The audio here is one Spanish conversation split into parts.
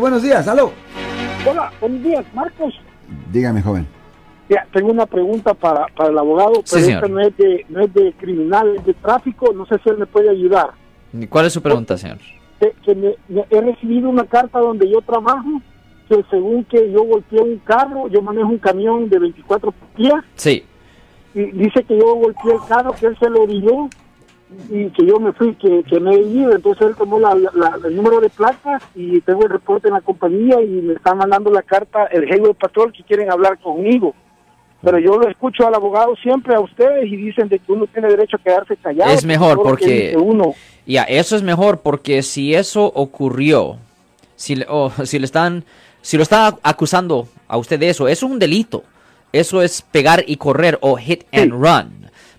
Buenos días, aló. Hola, buenos días, Marcos. Dígame, joven. Ya, tengo una pregunta para, para el abogado, Sí, pero señor. esta no es, de, no es de criminal, es de tráfico. No sé si él me puede ayudar. ¿Cuál es su pregunta, señor? Que, que me- me- he recibido una carta donde yo trabajo, que según que yo golpeé un carro, yo manejo un camión de 24 pies, Sí. y dice que yo golpeé el carro, que él se lo orilló, y que yo me fui, que, que me he ido. Entonces él tomó la, la- el número de placas y tengo el reporte en la compañía y me está mandando la carta el Highway Patrol que quieren hablar conmigo. Pero yo lo escucho al abogado siempre a ustedes y dicen de que uno tiene derecho a quedarse callado. Es mejor porque- uno. Ya, eso es mejor porque si eso ocurrió, si le, o si le están, si lo están acusando a usted de eso, eso es un delito. Eso es pegar y correr o hit and run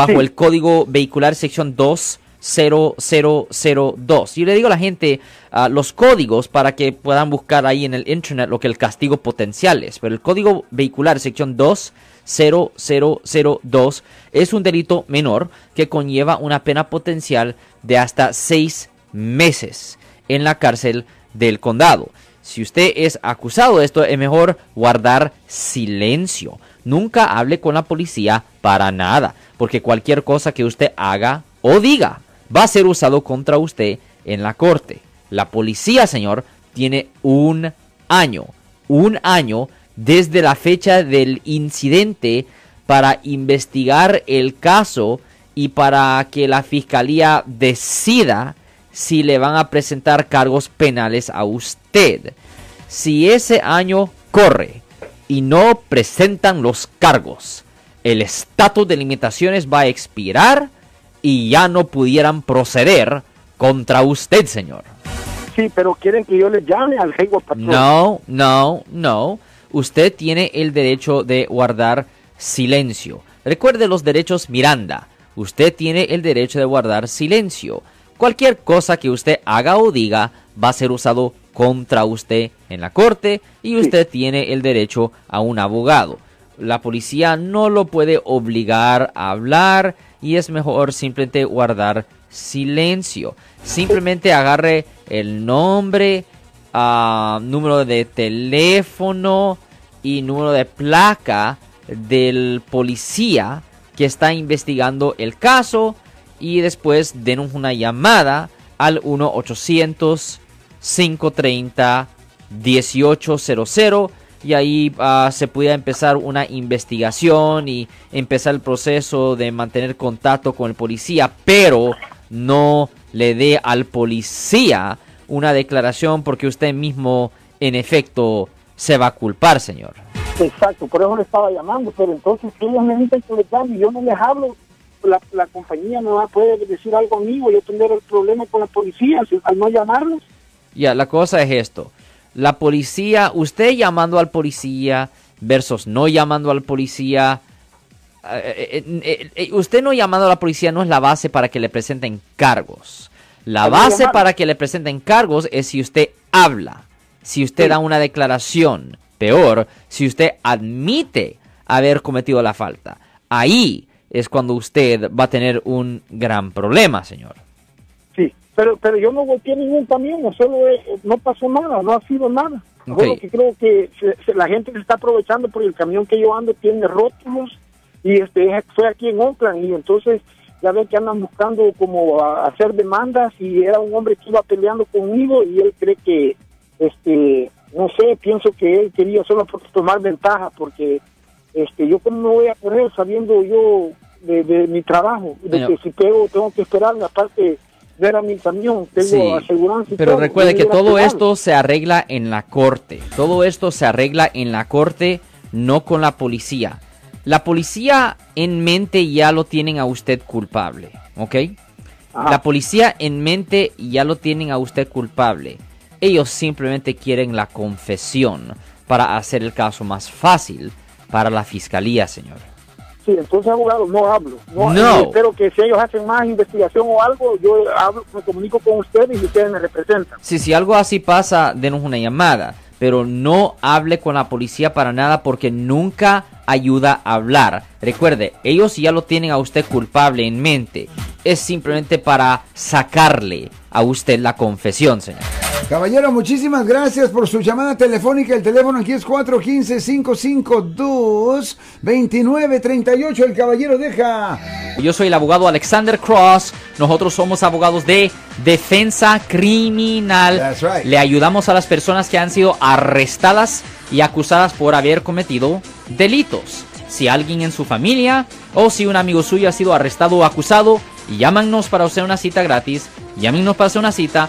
bajo Sí. el código vehicular sección 20002. Yo le digo a la gente ah, los códigos para que puedan buscar ahí en el internet lo que el castigo potencial es. Pero el código vehicular sección 20002 es un delito menor que conlleva una pena potencial de hasta seis meses en la cárcel del condado. Si usted es acusado de esto, es mejor guardar silencio. Nunca hable con la policía para nada, porque cualquier cosa que usted haga o diga va a ser usado contra usted en la corte. La policía, señor, tiene un año, un año desde la fecha del incidente para investigar el caso y para que la fiscalía decida si le van a presentar cargos penales a usted. Si ese año corre y no presentan los cargos, el estatus de limitaciones va a expirar y ya no pudieran proceder contra usted, señor. Sí, pero quieren que yo les llame al. No, no, no. Usted tiene el derecho de guardar silencio. Recuerde los derechos Miranda. Usted tiene el derecho de guardar silencio. Cualquier cosa que usted haga o diga va a ser usado contra usted en la corte y usted tiene el derecho a un abogado. La policía no lo puede obligar a hablar y es mejor simplemente guardar silencio. Simplemente agarre el nombre, ah, número de teléfono y número de placa del policía que está investigando el caso y después denos una llamada al 1-800-530-1800 y ahí ah, se puede empezar una investigación y empezar el proceso de mantener contacto con el policía, pero no le dé al policía una declaración porque usted mismo en efecto se va a culpar, señor. Exacto, por eso le estaba llamando, pero entonces ellos me dicen que llame y yo no les hablo, la, la compañía no va a poder decir algo conmigo, yo tendré el problema con la policía si- al no llamarlos. Ya, la cosa es esto. La policía, usted llamando al policía versus no llamando al policía. eh, eh, eh, usted no llamando a la policía no es la base para que le presenten cargos. La base para que le presenten cargos es si usted habla, si usted Sí. da una declaración. Peor, si usted admite haber cometido la falta. Ahí es cuando usted va a tener un gran problema, señor. Sí, pero pero yo no golpeé ningún camión, solo eh, no pasó nada, no ha sido nada. Ok. Solo que creo que se- se- la gente se está aprovechando porque el camión que yo ando tiene rótulos y este fue aquí en Oakland y entonces ya ven que andan buscando como a- hacer demandas y era un hombre que iba peleando conmigo y él cree que este no sé, pienso que él quería solo tomar ventaja porque este yo como me voy a correr sabiendo yo de, de mi trabajo, de que si pego tengo que esperarme aparte ver a mi camión, tengo Sí, aseguranza y Pero todo, recuerde que todo esto se arregla en la corte. Todo esto se arregla en la corte, no con la policía. La policía en mente ya lo tienen a usted culpable, ¿ok? Ajá. La policía en mente ya lo tienen a usted culpable. Ellos simplemente quieren la confesión para hacer el caso más fácil para la fiscalía, señor. Sí, entonces abogado no hablo. No, No. espero que si ellos hacen más investigación o algo, yo hablo, me comunico con ustedes y ustedes me representan. Si, si algo así pasa, denos una llamada. Pero no hable con la policía para nada porque nunca ayuda a hablar. Recuerde, ellos ya lo tienen a usted culpable en mente. Es simplemente para sacarle a usted la confesión, señor. Caballero, muchísimas gracias por su llamada telefónica. El teléfono aquí es 415-552-2938. El caballero deja. Yo soy el abogado Alexander Cross. Nosotros somos abogados de defensa criminal. That's right. Le ayudamos a las personas que han sido arrestadas y acusadas por haber cometido delitos. Si alguien en su familia o si un amigo suyo ha sido arrestado o acusado, llámanos para hacer una cita gratis. Llámenos para hacer una cita.